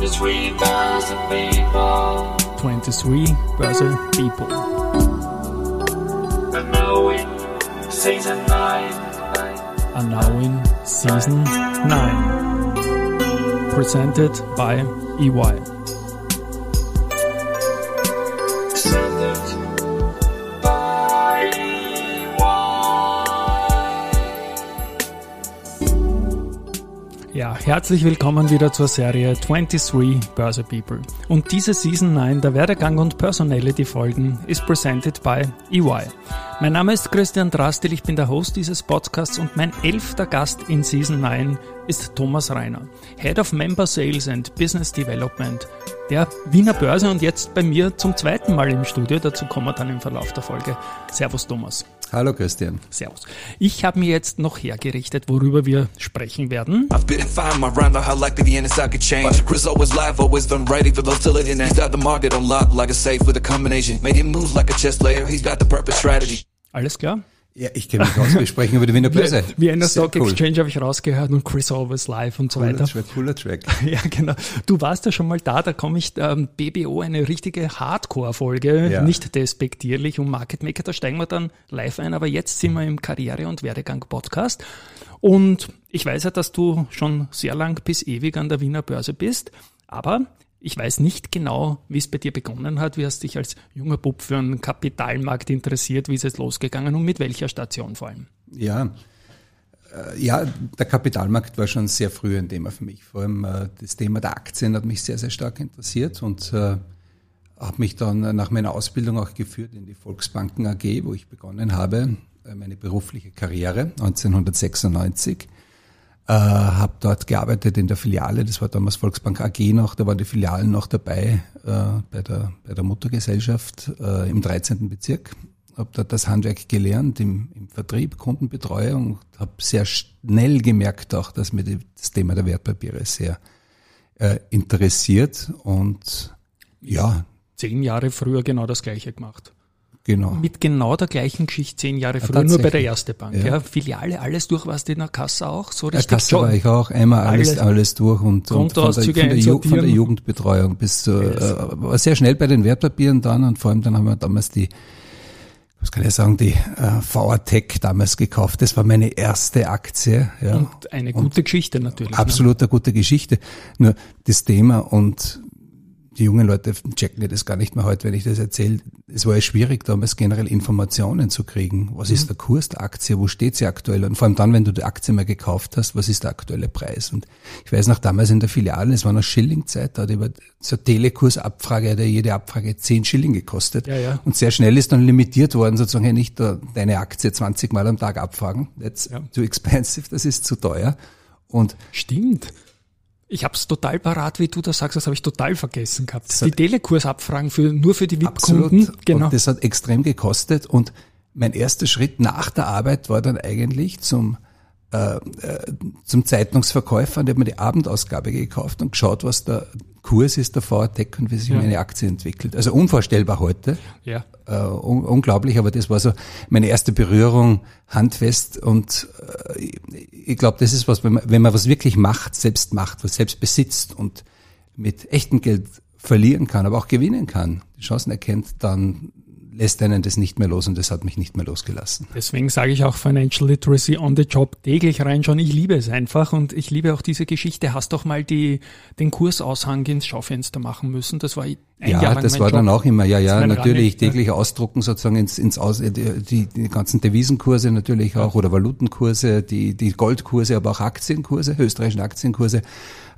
23 Börse People. 23 Börse People. And now in season 9. Are now in season 9. Presented by EY. Herzlich willkommen wieder zur Serie 23 Börse People. Und diese Season 9 der Werdegang und Personality Folgen ist presented by EY. Mein Name ist Christian Drastil, ich bin der Host dieses Podcasts und mein elfter Gast in Season 9 ist Thomas Reiner, Head of Member Sales and Business Development der Wiener Börse und jetzt bei mir zum zweiten Mal im Studio. Dazu kommen wir dann im Verlauf der Folge. Servus Thomas. Hallo Christian. Servus. Ich habe mir jetzt noch hergerichtet, worüber wir sprechen werden. I've been fine, my rhyme, how likely the inside could change. Chris always live, always done right, even though still in He's got the market on lock, like a safe with a combination. Made him move like a chess player, he's got the perfect strategy. Alles klar? Ja, ich kenne mich aus, wir sprechen über die Wiener Börse. Wie in der Sehr Stock cool. Exchange habe ich rausgehört und Chris Always Live und so Cooler weiter. Track, cooler Track. Ja, genau. Du warst ja schon mal da, da komme ich ähm, BBO, eine richtige Hardcore-Folge, Ja. nicht despektierlich um Market Maker, da steigen wir dann live ein, aber jetzt sind wir im Karriere- und Werdegang-Podcast und ich weiß ja, dass du schon sehr lang bis ewig an der Wiener Börse bist, aber ich weiß nicht genau, wie es bei dir begonnen hat, wie hast dich als junger Bub für einen Kapitalmarkt interessiert, wie ist es losgegangen und mit welcher Station vor allem? Ja. Äh, Ja, der Kapitalmarkt war schon sehr früh ein Thema für mich. Vor allem äh, das Thema der Aktien hat mich sehr, sehr stark interessiert und äh, habe mich dann nach meiner Ausbildung auch geführt in die Volksbanken AG, wo ich begonnen habe, meine berufliche Karriere 1996. Äh, habe dort gearbeitet in der Filiale, das war damals Volksbank AG noch, da waren die Filialen noch dabei äh, bei, der, bei der Muttergesellschaft äh, im 13. Bezirk. Habe dort das Handwerk gelernt im, im Vertrieb, Kundenbetreuung, habe sehr schnell gemerkt auch, dass mir das Thema der Wertpapiere sehr äh, interessiert und ja, Zehn Jahre früher genau das Gleiche gemacht. Genau. Mit genau der gleichen Geschichte zehn Jahre früher, nur bei der. Erste Bank. Ja. Ja. Filiale, alles durch, du in der Kasse auch? So richtig Kasse war ich auch einmal alles, Alles. alles, durch und, und von, der, von, der Ju von der. Jugendbetreuung bis zu, äh, war sehr schnell bei den Wertpapieren dann und vor allem dann haben wir damals die, was kann ich sagen, die äh, VATech damals gekauft. Das war meine erste Aktie. Ja. Und eine gute Geschichte natürlich. ne? Absolut eine gute Geschichte. Nur das Thema und die jungen Leute checken das gar nicht mehr heute, wenn ich das erzähle. Es war ja schwierig, damals generell Informationen zu kriegen. Was ist der Kurs der Aktie? Wo steht sie aktuell? Und vor allem dann, wenn du die Aktie mal gekauft hast, was ist der aktuelle Preis? Und ich weiß noch damals in der Filiale, es war noch Schillingzeit, da hat über so eine Telekursabfrage, hat ja jede Abfrage 10 Schilling gekostet. Ja, ja. Und sehr schnell ist dann limitiert worden, sozusagen hey, nicht deine Aktie 20 Mal am Tag abfragen. That's Ja. too expensive, das ist zu teuer. Und Stimmt. Ich hab's total parat, wie du das sagst, das habe ich total vergessen gehabt. hat- Die Telekursabfragen für, nur für die. VIP-Kunden. Genau. Und das hat extrem gekostet. Und mein erster Schritt nach der Arbeit war dann eigentlich zum, äh, äh, zum Zeitungsverkäufer und ich habe mir die Abendausgabe gekauft und geschaut, was der Kurs ist der VATech und wie sich meine Aktie entwickelt. Also unvorstellbar heute. ja. Äh, un unglaublich, aber das war so meine erste Berührung handfest und äh, ich- ich glaube, das ist was, wenn man, wenn man was wirklich macht, selbst macht, was selbst besitzt und mit echtem Geld verlieren kann, aber auch gewinnen kann, die Chancen erkennt, dann lässt einen das nicht mehr los und das hat mich nicht mehr losgelassen. Deswegen sage ich auch Financial Literacy on the Job täglich reinschauen. Ich liebe es einfach und ich liebe auch diese Geschichte. Hast doch mal die, den Kursaushang ins Schaufenster machen müssen. Das war ja, das war Job. dann auch immer, ja, ja, natürlich täglich ausdrucken sozusagen ins, ins Aus, äh, die, die, ganzen Devisenkurse natürlich auch oder Valutenkurse, die, die Goldkurse, aber auch Aktienkurse, österreichischen Aktienkurse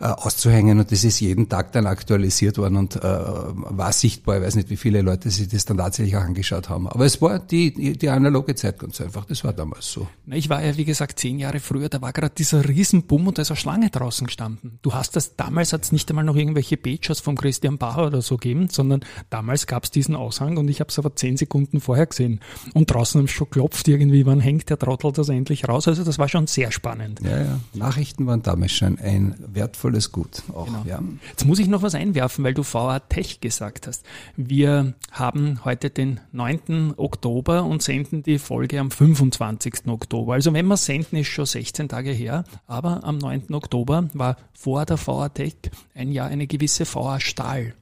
äh, auszuhängen und das ist jeden Tag dann aktualisiert worden und äh, war sichtbar. Ich weiß nicht, wie viele Leute sich das dann tatsächlich auch angeschaut haben. Aber es war die, die, die analoge Zeit ganz einfach. Das war damals so. Na, Ich war ja, wie gesagt, zehn Jahre früher, da war gerade dieser Riesenbumm und da ist eine Schlange draußen gestanden. Du hast das, damals hat es nicht einmal noch irgendwelche Pages vom Christian Bauer oder so gegeben. Gegeben, sondern damals gab es diesen Aushang und ich habe es aber zehn Sekunden vorher gesehen. Und draußen haben schon klopft irgendwie, wann hängt der Trottel das endlich raus? Also das war schon sehr spannend. Ja, ja. Nachrichten waren damals schon ein wertvolles Gut. Auch, Genau. ja. Jetzt muss ich noch was einwerfen, weil du VA Tech gesagt hast. Wir haben heute den 9. Oktober und senden die Folge am 25. Oktober. Also wenn wir senden, ist schon 16 Tage her. Aber am 9. Oktober war vor der VA Tech ein Jahr eine gewisse VA Stahl.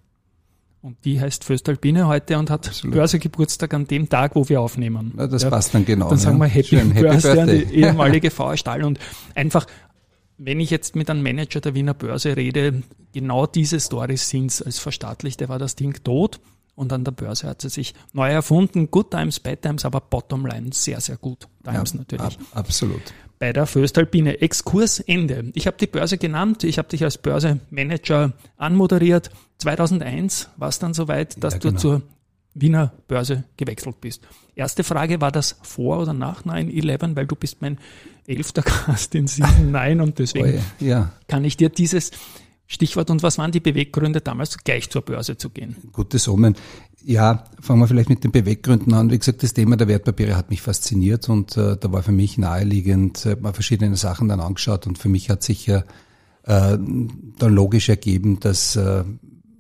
Und die heißt Föstalpine heute und hat Absolut. Börsegeburtstag an dem Tag, wo wir aufnehmen. Na, das passt dann genau. Dann sagen wir ja. Happy, Schön, Birthday, an die Birthday. ehemalige VA Stahl und einfach, wenn ich jetzt mit einem Manager der Wiener Börse rede, genau diese Stories sind's. Als Verstaatlichte war das Ding tot und an der Börse hat sie sich neu erfunden. Good Times, Bad Times, aber Bottom Line sehr, sehr gut. Times Ja, natürlich. ab, absolut. Bei der Föstalpine. Exkurs Ende. Ich habe die Börse genannt, ich habe dich als Börsemanager anmoderiert. 2001 war es dann soweit, dass Ja, du genau. zur Wiener Börse gewechselt bist. Erste Frage, war das vor oder nach 9-11? Weil du bist mein elfter Gast in Season 9 und deswegen Oje, ja, kann ich dir dieses Stichwort und was waren die Beweggründe damals gleich zur Börse zu gehen? gutes Omen. Ja, fangen wir vielleicht mit den Beweggründen an. Wie gesagt, das Thema der Wertpapiere hat mich fasziniert und äh, da war für mich naheliegend, äh, mal verschiedene Sachen dann angeschaut und für mich hat sich ja äh, dann logisch ergeben, dass äh,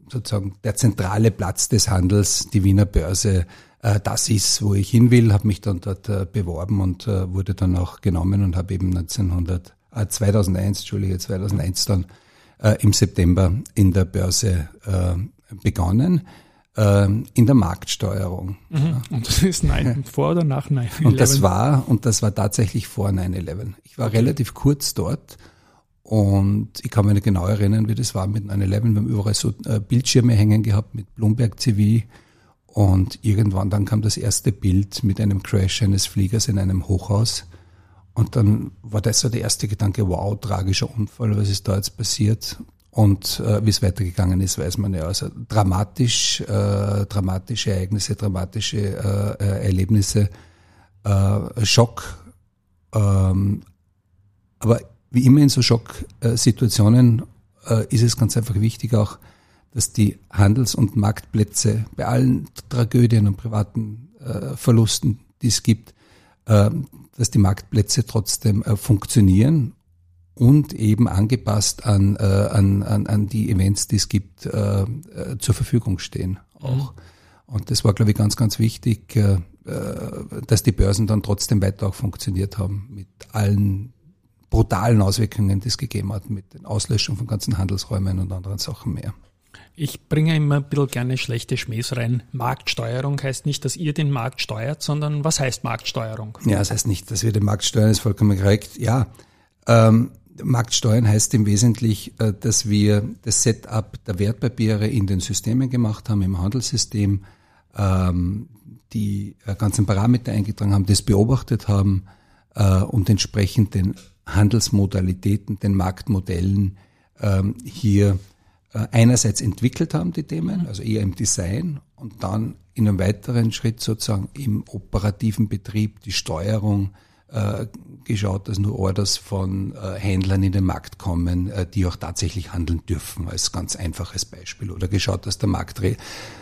sozusagen der zentrale Platz des Handels, die Wiener Börse, äh, das ist, wo ich hin will, habe mich dann dort äh, beworben und äh, wurde dann auch genommen und habe eben 1900, äh, 2001, Entschuldige, 2001 dann im September in der Börse äh, begonnen, äh, in der Marktsteuerung. Und das ist nein, vor oder nach 9-11? Und das war, und das war tatsächlich vor 9-11. Ich war relativ kurz dort und ich kann mich nicht genau erinnern, wie das war mit 9-11. Wir haben überall so äh, Bildschirme hängen gehabt mit Bloomberg TV und irgendwann dann kam das erste Bild mit einem Crash eines Fliegers in einem Hochhaus. Und dann war das so der erste Gedanke, wow, tragischer Unfall, was ist da jetzt passiert? Und äh, wie es weitergegangen ist, weiß man ja. Also dramatisch, äh, dramatische Ereignisse, dramatische äh, äh, Erlebnisse, äh, Schock. Ähm, aber wie immer in so Schocksituationen äh, ist es ganz einfach wichtig auch, dass die Handels- und Marktplätze bei allen Tragödien und privaten Verlusten, die es gibt, dass die Marktplätze trotzdem äh, funktionieren und eben angepasst an, äh, an, an, an die Events, die es gibt, äh, zur Verfügung stehen auch. Und das war, glaube ich, ganz, ganz wichtig, dass die Börsen dann trotzdem weiter auch funktioniert haben mit allen brutalen Auswirkungen, die es gegeben hat, mit den Auslöschungen von ganzen Handelsräumen und anderen Sachen mehr. Ich bringe immer ein bisschen gerne schlechte Schmähs rein. Marktsteuerung heißt nicht, dass ihr den Markt steuert, sondern was heißt Marktsteuerung? Ja, das heißt nicht, dass wir den Markt steuern, ist vollkommen korrekt. Ja, ähm, Marktsteuern heißt im Wesentlichen, äh, dass wir das Setup der Wertpapiere in den Systemen gemacht haben, im Handelssystem, ähm, die äh, ganzen Parameter eingetragen haben, das beobachtet haben äh, und entsprechend den Handelsmodalitäten, den Marktmodellen ähm, hier einerseits entwickelt haben, die Themen, also eher im Design und dann in einem weiteren Schritt sozusagen im operativen Betrieb die Steuerung äh, geschaut, dass nur Orders von äh, Händlern in den Markt kommen, äh, die auch tatsächlich handeln dürfen, als ganz einfaches Beispiel. Oder geschaut, dass der Markt re-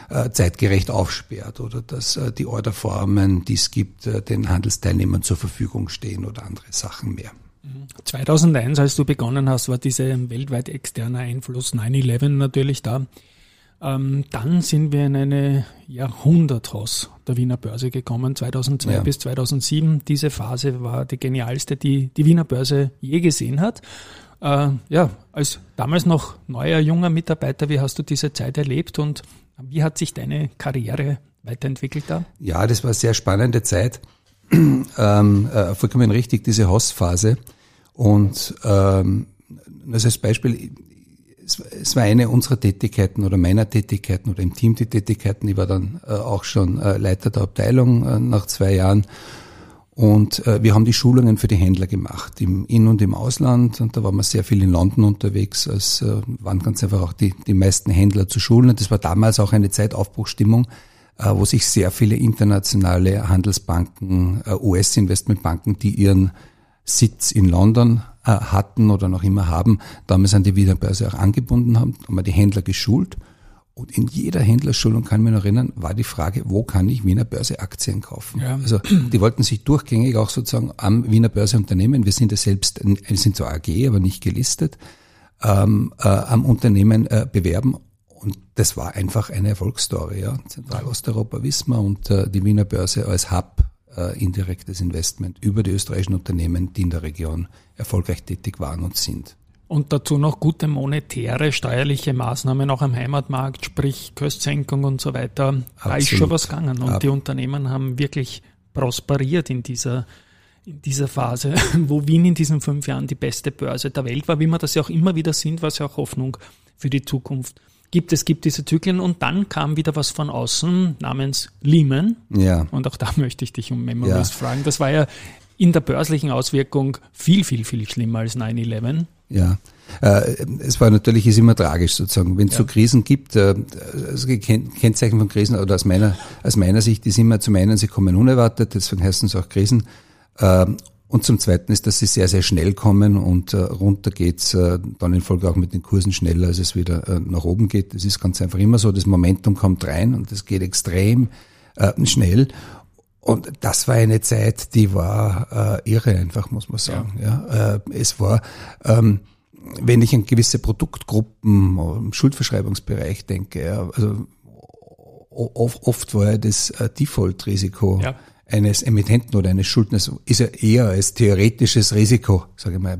äh, zeitgerecht aufsperrt oder dass äh, die Orderformen, die es gibt, äh, den Handelsteilnehmern zur Verfügung stehen oder andere Sachen mehr. 2001, als du begonnen hast, war dieser weltweit externe Einfluss 9-11 natürlich da. Ähm, dann sind wir in eine Jahrhunderthaus der Wiener Börse gekommen, 2002 Ja. bis 2007. Diese Phase war die genialste, die die Wiener Börse je gesehen hat. Äh, ja, als damals noch neuer, junger Mitarbeiter, wie hast du diese Zeit erlebt und wie hat sich deine Karriere weiterentwickelt da? Ja, das war eine sehr spannende Zeit. ähm, äh, vollkommen richtig, diese Host-Phase. Und ähm, das als Beispiel, es, es war eine unserer Tätigkeiten oder meiner Tätigkeiten oder im Team die Tätigkeiten. Ich war dann äh, auch schon äh, Leiter der Abteilung äh, nach zwei Jahren. Und äh, wir haben die Schulungen für die Händler gemacht, im In- und im Ausland. Und da waren wir sehr viel in London unterwegs. Es äh, waren ganz einfach auch die, die meisten Händler zu schulen. Und das war damals auch eine Zeitaufbruchstimmung, äh, wo sich sehr viele internationale Handelsbanken, äh, US-Investmentbanken, die ihren Sitz in London äh, hatten oder noch immer haben, damals an die Wiener Börse auch angebunden haben, haben wir die Händler geschult. Und in jeder Händlerschulung, kann ich mich noch erinnern, war die Frage, wo kann ich Wiener Börse Aktien kaufen? Ja. Also die wollten sich durchgängig auch sozusagen am Wiener Börse Unternehmen, wir sind ja selbst, wir sind zwar AG, aber nicht gelistet, ähm, äh, am Unternehmen äh, bewerben. Und das war einfach eine Erfolgsstory. Ja. Zentralosteuropa wissen wir und äh, die Wiener Börse als Hub äh, indirektes Investment über die österreichischen Unternehmen, die in der Region erfolgreich tätig waren und sind. Und dazu noch gute monetäre, steuerliche Maßnahmen auch am Heimatmarkt, sprich Köstsenkung und so weiter. Da ist Absolut. schon was gegangen. Und Ab- die Unternehmen haben wirklich prosperiert in dieser, in dieser Phase, wo Wien in diesen fünf Jahren die beste Börse der Welt war, wie wir das ja auch immer wieder sind, was ja auch Hoffnung für die Zukunft gibt. Es gibt diese Zyklen und dann kam wieder was von außen namens Lehman. Ja. Und auch da möchte ich dich um Memories Ja. fragen. Das war ja in der börslichen Auswirkung viel, viel, viel schlimmer als 9-11. Ja, äh, es war natürlich ist immer tragisch sozusagen, wenn es so Krisen gibt. Äh, also Ken- Kennzeichen von Krisen oder aus meiner aus meiner Sicht ist immer zum einen sie kommen unerwartet, deswegen heißen sie auch Krisen. Ähm, und zum Zweiten ist, dass sie sehr sehr schnell kommen und äh, runter geht's äh, dann in Folge auch mit den Kursen schneller, als es wieder äh, nach oben geht. Das ist ganz einfach immer so. Das Momentum kommt rein und das geht extrem äh, schnell. Und das war eine Zeit, die war äh, irre einfach, muss man sagen. Ja. Äh, es war, ähm, wenn ich an gewisse Produktgruppen im Schuldverschreibungsbereich denke, ja, also oft war ja das äh, Default-Risiko Ja. Eines Emittenten oder eines Schuldners ist ja eher als theoretisches Risiko, sage ich mal,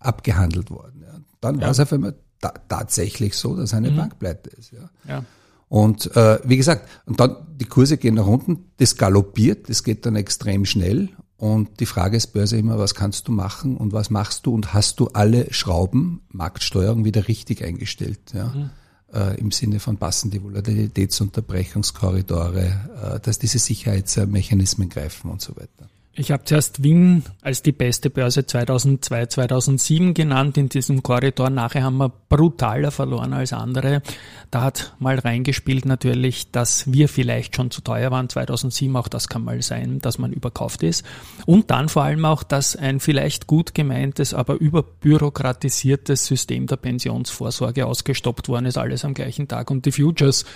abgehandelt worden. Ja. Dann war es auf einmal ta tatsächlich so, dass eine Bank pleite ist. Ja. Ja. Und äh, wie gesagt, und dann die Kurse gehen nach unten, das galoppiert, das geht dann extrem schnell. Und die Frage ist Börse immer, was kannst du machen und was machst du und hast du alle Schrauben, Marktsteuerung wieder richtig eingestellt, ja? Äh, im Sinne von passen die Volatilitätsunterbrechungskorridore, äh, dass diese Sicherheitsmechanismen greifen und so weiter. Ich habe zuerst Wien als die beste Börse 2002, 2007 genannt in diesem Korridor. Nachher haben wir brutaler verloren als andere. Da hat mal reingespielt natürlich, dass wir vielleicht schon zu teuer waren 2007. Auch das kann mal sein, dass man überkauft ist. Und dann vor allem auch, dass ein vielleicht gut gemeintes, aber überbürokratisiertes System der Pensionsvorsorge ausgestoppt worden ist. Alles am gleichen Tag. Und die Futures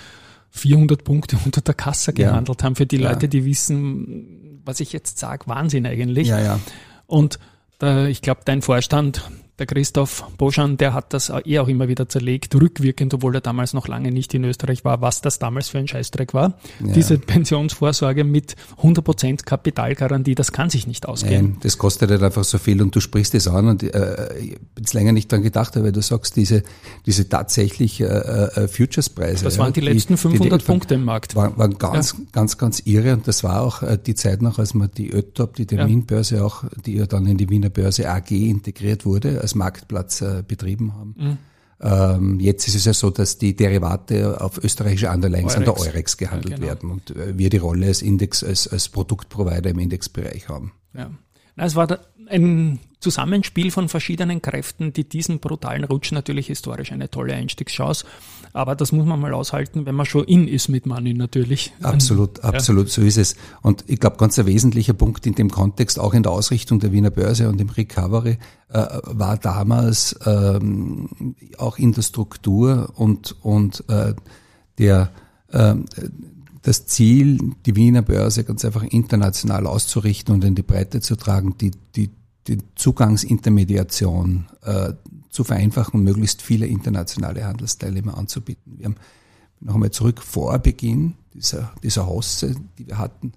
400 Punkte unter der Kasse Ja. gehandelt haben. Für die Ja. Leute, die wissen, was ich jetzt sage, Wahnsinn eigentlich. Ja, ja. Und der, ich glaube, dein Vorstand, der Christoph Boschan, der hat das eh auch immer wieder zerlegt, rückwirkend, obwohl er damals noch lange nicht in Österreich war, was das damals für ein Scheißdreck war. Ja. Diese Pensionsvorsorge mit 100% Kapitalgarantie, das kann sich nicht ausgehen. Nein, das kostet halt einfach so viel und du sprichst es an und äh, ich jetzt länger nicht dran gedacht, weil du sagst, diese, diese tatsächlich äh, äh, Futures-Preise. Das waren die letzten 500 Punkte im Markt. Waren, waren ganz, ganz, ganz irre und das war auch äh, die Zeit noch, als man die ÖTOP, die Terminbörse auch, die ja dann in die Wiener Börse AG integriert wurde, als Marktplatz äh, betrieben haben. Mhm. Ähm, jetzt ist es ja so, dass die Derivate auf österreichische Underlines an der Eurex. Eurex gehandelt Ja, genau. werden und äh, wir die Rolle als Index, als, als Produktprovider im Indexbereich haben. Ja. Na, es war da ein Zusammenspiel von verschiedenen Kräften, die diesen brutalen Rutsch natürlich historisch eine tolle Einstiegschance. Aber das muss man mal aushalten, wenn man schon in ist mit Money natürlich. Absolut, absolut, so ist es. Und ich glaube, ganz ein wesentlicher Punkt in dem Kontext, auch in der Ausrichtung der Wiener Börse und im Recovery, äh, war damals ähm, auch in der Struktur und, und äh, der ähm, das Ziel, die Wiener Börse ganz einfach international auszurichten und in die Breite zu tragen, die, die, die Zugangsintermediation äh, zu vereinfachen und möglichst viele internationale Handelsteilnehmer anzubieten. Wir haben noch einmal zurück vor Beginn dieser, dieser Hosse, die wir hatten,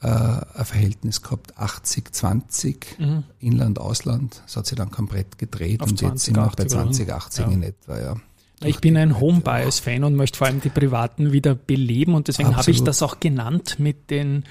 äh, ein Verhältnis gehabt, 80, 20, Inland, Ausland. Das hat sich dann komplett gedreht Auf und jetzt sind wir bei 20, 20, 80 ja. in etwa, ja. Ich bin ein Home-Bias-Fan und möchte vor allem die Privaten wieder beleben und deswegen habe ich das auch genannt mit den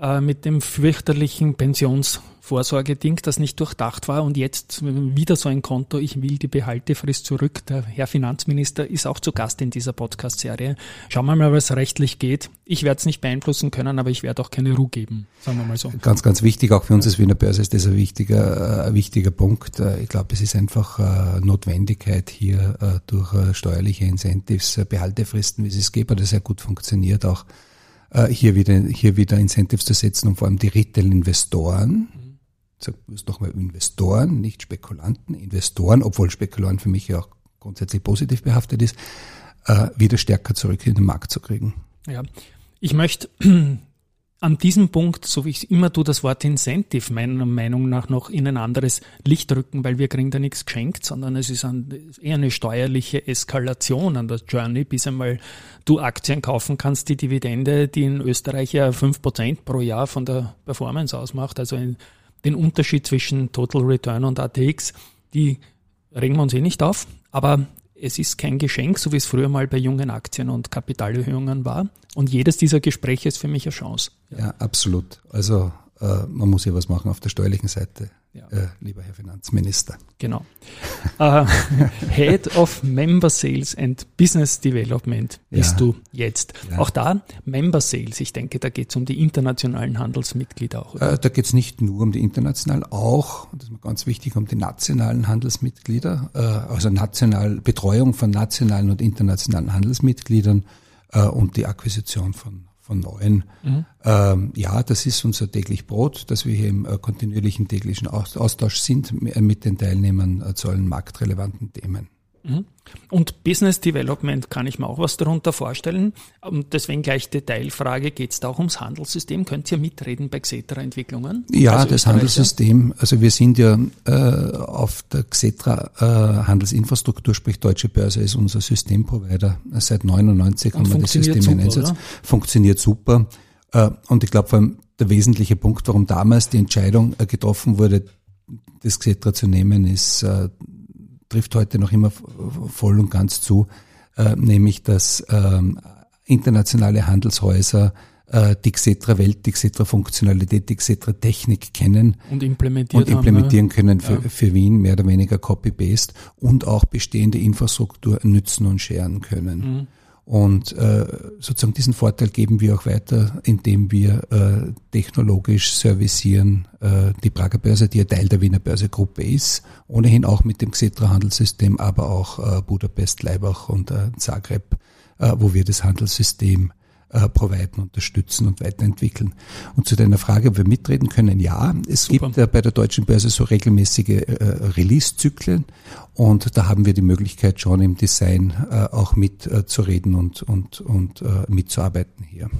äh, mit dem fürchterlichen Pensionsvorsorgeding, das nicht durchdacht war und jetzt wieder so ein Konto, ich will die Behaltefrist zurück. Der Herr Finanzminister ist auch zu Gast in dieser Podcast-Serie. Schauen wir mal, was rechtlich geht. Ich werde es nicht beeinflussen können, aber ich werde auch keine Ruhe geben, sagen wir mal so. Ganz, ganz wichtig, auch für uns als Wiener Börse ist das ein wichtiger, ein wichtiger Punkt. Äh, Ich glaube, es ist einfach äh, Notwendigkeit hier äh, durch steuerliche Incentives, Behaltefristen, wie es es gibt, das sehr gut funktioniert, auch hier wieder, hier wieder Incentives zu setzen und vor allem die Retail-Investoren, ich sage nochmal Investoren, nicht Spekulanten, Investoren, obwohl Spekulanten für mich ja auch grundsätzlich positiv behaftet ist, äh, wieder stärker zurück in den Markt zu kriegen. Ja, ich möchte an diesem Punkt, so wie ich immer tue, das Wort Incentive meiner Meinung nach noch in ein anderes Licht rücken, weil wir kriegen da nichts geschenkt, sondern es ist ein, eher eine steuerliche Eskalation an der Journey, bis einmal du Aktien kaufen kannst, die Dividende, die in Österreich ja fünf Prozent pro Jahr von der Performance ausmacht, also in, den Unterschied zwischen Total Return und ATX, die regen wir uns eh nicht auf, aber es ist kein Geschenk, so wie es früher mal bei jungen Aktien und Kapitalerhöhungen war. Und jedes dieser Gespräche ist für mich eine Chance. Ja, absolut. Also äh, man muss ja was machen auf der steuerlichen Seite ja. äh, lieber Herr Finanzminister. Genau. uh, Head of Member Sales and Business Development bist ja. du jetzt. Ja. Auch da Member Sales. Ich denke, da geht es um die internationalen Handelsmitglieder auch. Äh, da geht es nicht nur um die internationalen, auch, das ist mir ganz wichtig, um die nationalen Handelsmitglieder, äh, also national, Betreuung von nationalen und internationalen Handelsmitgliedern äh, und die Akquisition von von neuen. Mhm. Ähm, ja, das ist unser täglich Brot, dass wir hier im äh, kontinuierlichen täglichen Austausch sind äh, mit den Teilnehmern äh, zu allen marktrelevanten Themen. Mhm. Und Business Development kann ich mir auch was darunter vorstellen. Und deswegen gleich Detailfrage, geht es da auch ums Handelssystem? Könnt ihr mitreden bei Xetra-Entwicklungen? Ja, also das Handelssystem, also wir sind ja äh, auf der Xetra äh, Handelsinfrastruktur, sprich Deutsche Börse ist unser Systemprovider. Seit 99 und haben wir das System super, in Einsatz. Oder? Funktioniert super. Äh, und ich glaube, vor allem der wesentliche Punkt, warum damals die Entscheidung äh, getroffen wurde, das Xetra zu nehmen, ist äh, trifft heute noch immer voll und ganz zu, äh, nämlich dass ähm, internationale Handelshäuser äh, die Xetra Welt, die Xetra Funktionalität, die Xetra Technik kennen und, implementiert und implementieren haben, können für, ja. für Wien, mehr oder weniger copy-paste und auch bestehende Infrastruktur nützen und scheren können. Mhm. Und äh, sozusagen diesen Vorteil geben wir auch weiter, indem wir äh, technologisch servicieren äh, die Prager Börse, die ja Teil der Wiener Börsegruppe ist, ohnehin auch mit dem Xetra-Handelssystem, aber auch äh, Budapest, Leibach und äh, Zagreb, äh, wo wir das Handelssystem äh, providen, unterstützen und weiterentwickeln. Und zu deiner Frage, ob wir mitreden können, ja, es Super. gibt äh, bei der deutschen Börse so regelmäßige äh, Release-Zyklen und da haben wir die Möglichkeit schon im Design äh, auch mitzureden äh, und, und, und äh, mitzuarbeiten hier.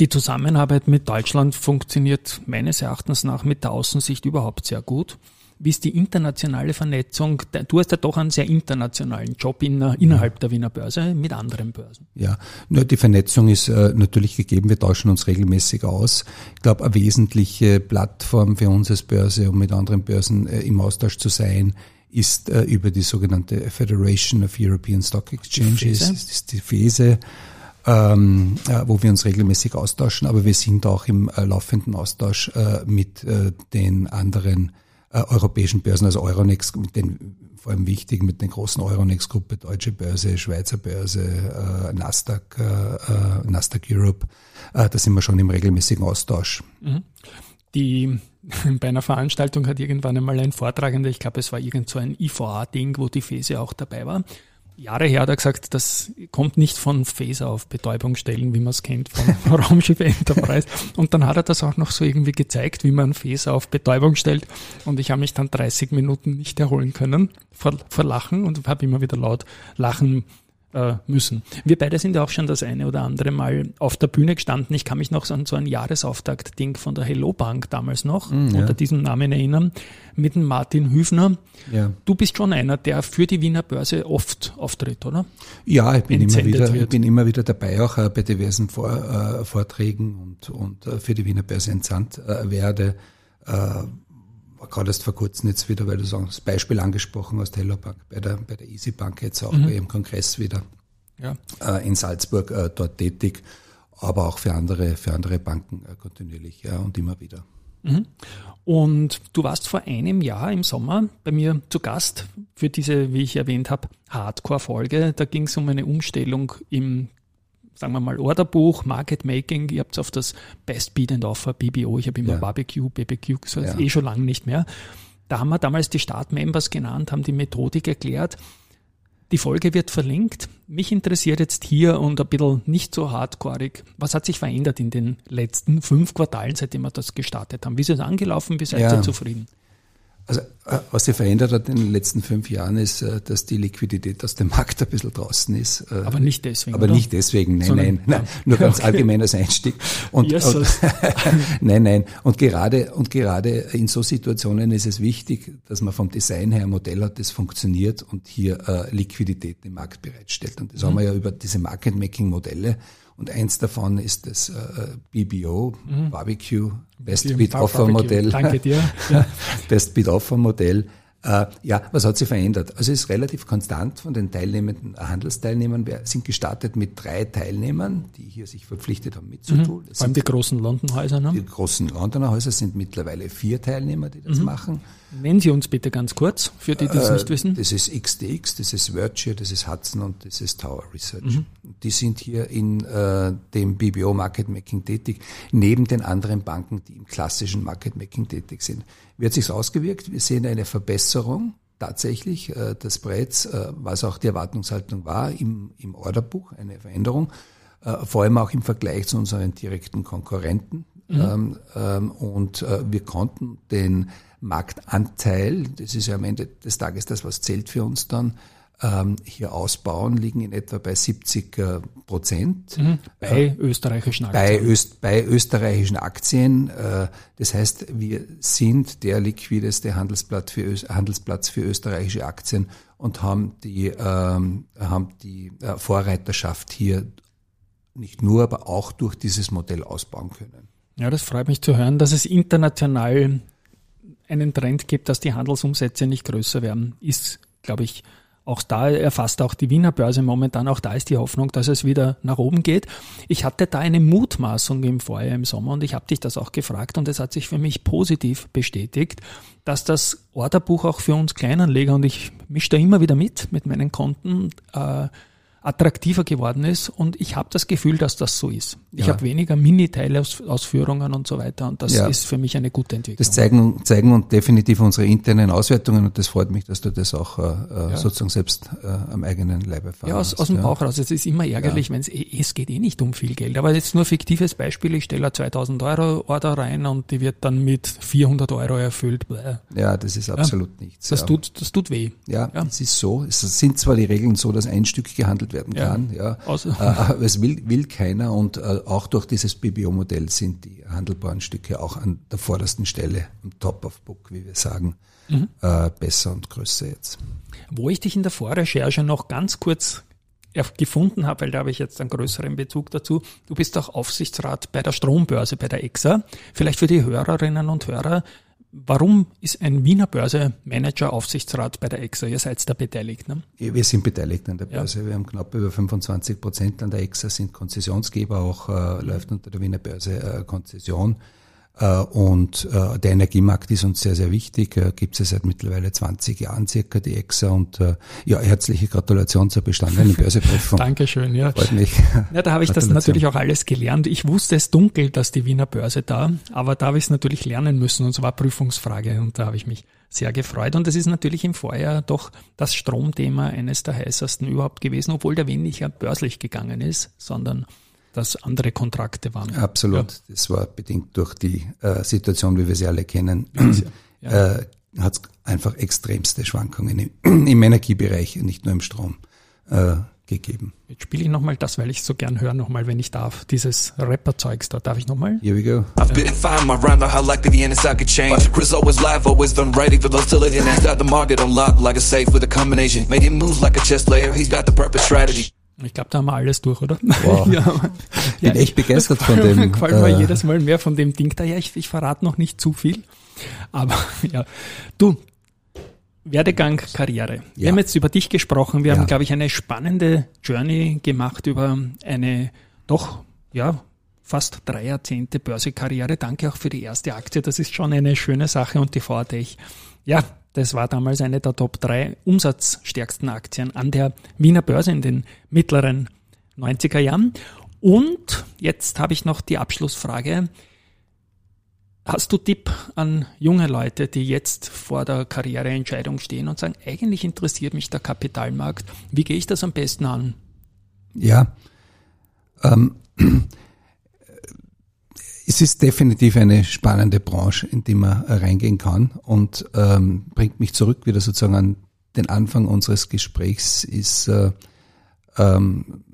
Die Zusammenarbeit mit Deutschland funktioniert meines Erachtens nach mit der Außensicht überhaupt sehr gut wie ist die internationale Vernetzung? Du hast ja doch einen sehr internationalen Job in, innerhalb der Wiener Börse mit anderen Börsen. Ja, nur die Vernetzung ist äh, natürlich gegeben. Wir tauschen uns regelmäßig aus. Ich glaube, eine wesentliche Plattform für uns als Börse, um mit anderen Börsen äh, im Austausch zu sein, ist äh, über die sogenannte Federation of European Stock Exchanges, die ist, die FESE. Ähm, äh, wo wir uns regelmäßig austauschen, aber wir sind auch im äh, laufenden Austausch äh, mit äh, den anderen äh, europäischen Börsen, also Euronext, mit den vor allem wichtig mit den großen Euronext-Gruppe, Deutsche Börse, Schweizer Börse, äh, Nasdaq, äh, äh, Nasdaq Europe, äh, da sind wir schon im regelmäßigen Austausch. Mhm. Die bei einer Veranstaltung hat irgendwann einmal ein Vortragender, ich glaube, es war irgend so ein IVA-Ding, wo die FESE auch dabei war, Jahre her hat er gesagt, das kommt nicht von Phaser auf Betäubungsstellen, wie man es kennt von Raumschiff Enterprise. Und dann hat er das auch noch so irgendwie gezeigt, wie man Phaser auf Betäubung stellt. Und ich habe mich dann 30 Minuten nicht erholen können vor, vor Lachen und habe immer wieder laut lachen müssen. Wir beide sind ja auch schon das eine oder andere Mal auf der Bühne gestanden. Ich kann mich noch an so ein Jahresauftakt-Ding von der Hello Bank damals noch mm, ja. unter diesem Namen erinnern, mit dem Martin Hüfner. Ja. Du bist schon einer, der für die Wiener Börse oft auftritt, oder? Ja, ich bin, immer wieder, ich bin immer wieder dabei, auch äh, bei diversen Vor, äh, Vorträgen und, und äh, für die Wiener Börse entsandt äh, werde äh, war gerade erst vor kurzem jetzt wieder, weil du das Beispiel angesprochen hast, Hello Bank, bei der, bei der Easy Bank jetzt auch mhm. bei ihrem Kongress wieder ja. äh, in Salzburg äh, dort tätig, aber auch für andere, für andere Banken äh, kontinuierlich ja, und immer wieder. Mhm. Und du warst vor einem Jahr im Sommer bei mir zu Gast für diese, wie ich erwähnt habe, Hardcore-Folge. Da ging es um eine Umstellung im sagen wir mal, Orderbuch, Market Making, ihr habt auf das Best Beat and Offer, BBO, ich habe immer ja. Barbecue, BBQ gesagt, ja. eh schon lange nicht mehr. Da haben wir damals die Startmembers genannt, haben die Methodik erklärt. Die Folge wird verlinkt. Mich interessiert jetzt hier und ein bisschen nicht so hardcoreig, was hat sich verändert in den letzten fünf Quartalen, seitdem wir das gestartet haben? Wie ist es angelaufen? Wie seid ja. ihr zufrieden? Also Äh, Was sich verändert hat in den letzten fünf Jahren ist, äh, dass die Liquidität aus dem Markt ein bisschen draußen ist. Äh, Aber nicht deswegen. Aber oder? nicht deswegen, nein, Sondern- nein, nein, nur ganz Okay. allgemein als Einstieg. Und, Jesus. und nein, nein. Und gerade und gerade in so Situationen ist es wichtig, dass man vom Design her ein Modell hat, das funktioniert und hier Liquidität im Markt bereitstellt. Und das haben wir ja über diese Market-Making-Modelle. Und eins davon ist das äh, BBO, Barbecue, Best Bar- Offer. Modell. Danke dir. Ja. Best Bid Offer Modell. Äh, ja, was hat sich verändert? Also es ist relativ konstant von den teilnehmenden Handelsteilnehmern. Wir sind gestartet mit drei Teilnehmern, die hier sich verpflichtet haben mitzutun. Das Vor allem die großen London-Häuser. die Ne? großen Londoner Häuser sind mittlerweile vier Teilnehmer, die das machen. Nennen Sie uns bitte ganz kurz, für die, die es Äh, nicht wissen. Das ist XTX, das ist Virtue, das ist Hudson und das ist Tower Research. Die sind hier in äh, dem BBO Market Making tätig, neben den anderen Banken, die im klassischen Market Making tätig sind. Wie hat sich's ausgewirkt? Wir sehen eine Verbesserung tatsächlich äh, des Spreads, äh, was auch die Erwartungshaltung war im, im Orderbuch, eine Veränderung, äh, vor allem auch im Vergleich zu unseren direkten Konkurrenten. Ähm, ähm, und äh, wir konnten den Marktanteil, das ist ja am Ende des Tages das, was zählt für uns dann, ähm, hier ausbauen, liegen in etwa bei 70 äh, Prozent Bei österreichischen Aktien. bei, Öst, bei österreichischen Aktien. Äh, das heißt, wir sind der liquideste Handelsplatz für, Handelsplatz für österreichische Aktien und haben die, ähm, haben die äh, Vorreiterschaft hier nicht nur, aber auch durch dieses Modell ausbauen können. Ja, das freut mich zu hören, dass es international einen Trend gibt, dass die Handelsumsätze nicht größer werden. Ist, glaube ich, auch da erfasst auch die Wiener Börse momentan. Auch da ist die Hoffnung, dass es wieder nach oben geht. Ich hatte da eine Mutmaßung im Vorjahr im Sommer und ich habe dich das auch gefragt und es hat sich für mich positiv bestätigt, dass das Orderbuch auch für uns Kleinanleger und ich mische da immer wieder mit mit meinen Konten äh, attraktiver geworden ist und ich habe das Gefühl, dass das so ist. Ich Ja. habe weniger Mini-Teilausführungen und so weiter und das Ja. ist für mich eine gute Entwicklung. Das zeigen, zeigen uns definitiv unsere internen Auswertungen und das freut mich, dass du das auch äh, sozusagen selbst äh, am eigenen Leib erfahren ja, aus, hast. aus dem ja. Bauch raus. Es ist immer ärgerlich, wenn es, es geht eh nicht um viel Geld. Aber jetzt nur fiktives Beispiel. Ich stelle eine 2000 Euro Order rein und die wird dann mit 400 Euro erfüllt. Bäh. Ja, das ist absolut nichts. Das ja. tut, das tut weh. Ja, Ja. es ist so. Es sind zwar die Regeln so, dass ein Stück gehandelt werden Ja. kann, ja, Aus- äh, aber es will, will keiner und äh, auch durch dieses BBO-Modell sind die handelbaren Stücke auch an der vordersten Stelle, am Top of Book, wie wir sagen, Mhm. äh, besser und größer jetzt. Wo ich dich in der Vorrecherche noch ganz kurz gefunden habe, weil da habe ich jetzt einen größeren Bezug dazu. Du bist auch Aufsichtsrat bei der Strombörse, bei der EXA. Vielleicht für die Hörerinnen und Hörer, warum ist ein Wiener Börse Manager Aufsichtsrat bei der EXA? Ihr seid da beteiligt, ne? Wir sind beteiligt an der Börse. Wir haben knapp über 25 Prozent an der EXA, sind Konzessionsgeber, auch äh, läuft unter der Wiener Börse äh, Konzession. Äh, und äh, der Energiemarkt ist uns sehr, sehr wichtig. Äh, Gibt es seit mittlerweile 20 Jahren circa die EXA. Und ja, herzliche Gratulation zur bestandenen Börseprüfung. Dankeschön, ja. Freut mich. Ja, da habe ich das natürlich auch alles gelernt. Ich wusste es dunkel, dass die Wiener Börse da, aber da habe ich es natürlich lernen müssen und es war Prüfungsfrage und da habe ich mich sehr gefreut. Und es ist natürlich im Vorjahr doch das Stromthema eines der heißesten überhaupt gewesen, obwohl der weniger börslich gegangen ist, sondern dass andere Kontrakte waren. Absolut. Das war bedingt durch die äh, Situation, wie wir sie alle kennen. Ja. Äh, hat es einfach extremste Schwankungen im, im Energiebereich, nicht nur im Strom, äh, gegeben. Jetzt spiele ich nochmal das, weil ich so gern höre, nochmal, wenn ich darf. Dieses Rapper-Zeugs da. Darf ich nochmal? Here we go. I've been fine, my round how likely the NSI could change. Chris always live, always done right, even though still it in Got the market on lock like a safe with a combination. Made him move like a chess player, he's got the purpose strategy. Ich glaube, da haben wir alles durch, oder? Wow. ja, Bin echt begeistert von gefällt mir- dem, Gefällt mir äh, jedes Mal mehr von dem Ding da. Ja, ich, ich verrate noch nicht zu viel. Aber ja, du, Werdegang, Karriere. Wir Ja. haben jetzt über dich gesprochen. Wir Ja. haben, glaube ich, eine spannende Journey gemacht über eine doch, ja, fast drei Jahrzehnte Börsekarriere. Danke auch für die erste Aktie. Das ist schon eine schöne Sache und die Vortech. Ja, das war damals eine der Top drei umsatzstärksten Aktien an der Wiener Börse in den mittleren 90er Jahren. Und jetzt habe ich noch die Abschlussfrage. Hast du Tipp an junge Leute, die jetzt vor der Karriereentscheidung stehen und sagen, eigentlich interessiert mich der Kapitalmarkt. Wie gehe ich das am besten an? Ja. Ähm, es ist definitiv eine spannende Branche, in die man reingehen kann und ähm, bringt mich zurück wieder sozusagen an den Anfang unseres Gesprächs, ist äh, ähm,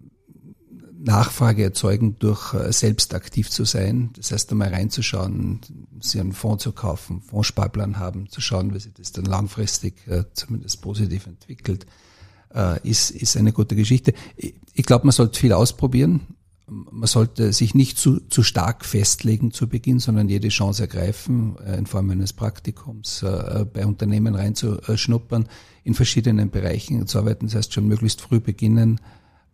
Nachfrage erzeugen durch äh, selbst aktiv zu sein. Das heißt, einmal reinzuschauen, sie einen Fonds zu kaufen, Fondssparplan haben, zu schauen, wie sich das dann langfristig äh, zumindest positiv entwickelt, äh, ist, ist eine gute Geschichte. Ich, ich glaube, man sollte viel ausprobieren. Man sollte sich nicht zu, zu stark festlegen zu Beginn, sondern jede Chance ergreifen, in Form eines Praktikums bei Unternehmen reinzuschnuppern, in verschiedenen Bereichen zu arbeiten. Das heißt, schon möglichst früh beginnen,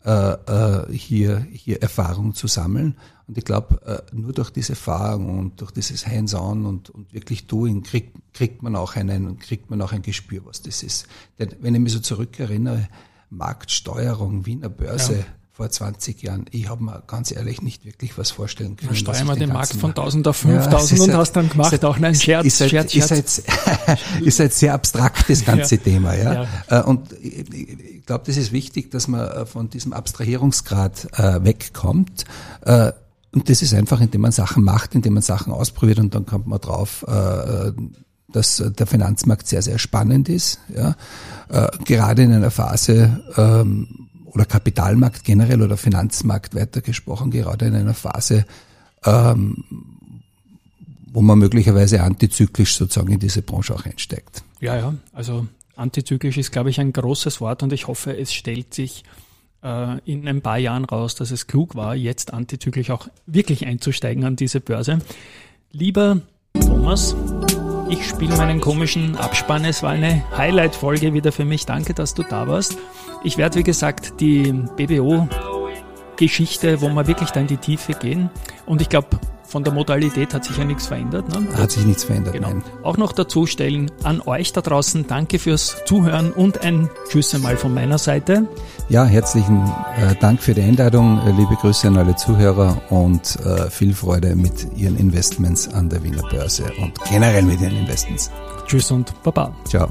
äh, äh, hier, hier Erfahrung zu sammeln. Und ich glaube, äh, nur durch diese Erfahrung und durch dieses Hands-on und, und wirklich Doing kriegt, kriegt man auch einen, kriegt man auch ein Gespür, was das ist. Denn wenn ich mich so zurückerinnere, Marktsteuerung, Wiener Börse, ja vor 20 Jahren. Ich habe mir ganz ehrlich nicht wirklich was vorstellen können. Steuern wir den, den Markt von 1000 auf 5000 ja, und hast dann gemacht halt, auch einen Scherz. Ist halt, Scherz, Scherz. Ist, halt, ist halt sehr abstrakt, das ganze ja. Thema. Ja. ja. Äh, und ich glaube, das ist wichtig, dass man äh, von diesem Abstrahierungsgrad äh, wegkommt. Und das ist einfach, indem man Sachen macht, indem man Sachen ausprobiert und dann kommt man drauf, dass der Finanzmarkt sehr, sehr spannend ist. Ja. Gerade in einer Phase, ähm, oder Kapitalmarkt generell oder Finanzmarkt weitergesprochen, gerade in einer Phase, ähm, wo man möglicherweise antizyklisch sozusagen in diese Branche auch einsteigt. Ja, ja, also antizyklisch ist, glaube ich, ein großes Wort und ich hoffe, es stellt sich äh, in ein paar Jahren raus, dass es klug war, jetzt antizyklisch auch wirklich einzusteigen an diese Börse. Lieber Thomas, ich spiele meinen komischen Abspann. Es war eine Highlight-Folge wieder für mich. Danke, dass du da warst. Ich werde, wie gesagt, die BBO Geschichte, wo wir wirklich da in die Tiefe gehen. Und ich glaube, von der Modalität hat sich ja nichts verändert. Ne? Hat sich nichts verändert, genau. Nein. Auch noch dazu stellen an euch da draußen, danke fürs Zuhören und ein Tschüss einmal von meiner Seite. Ja, herzlichen äh, Dank für die Einladung, äh, liebe Grüße an alle Zuhörer und äh, viel Freude mit Ihren Investments an der Wiener Börse und generell mit Ihren Investments. Tschüss und Baba. Ciao.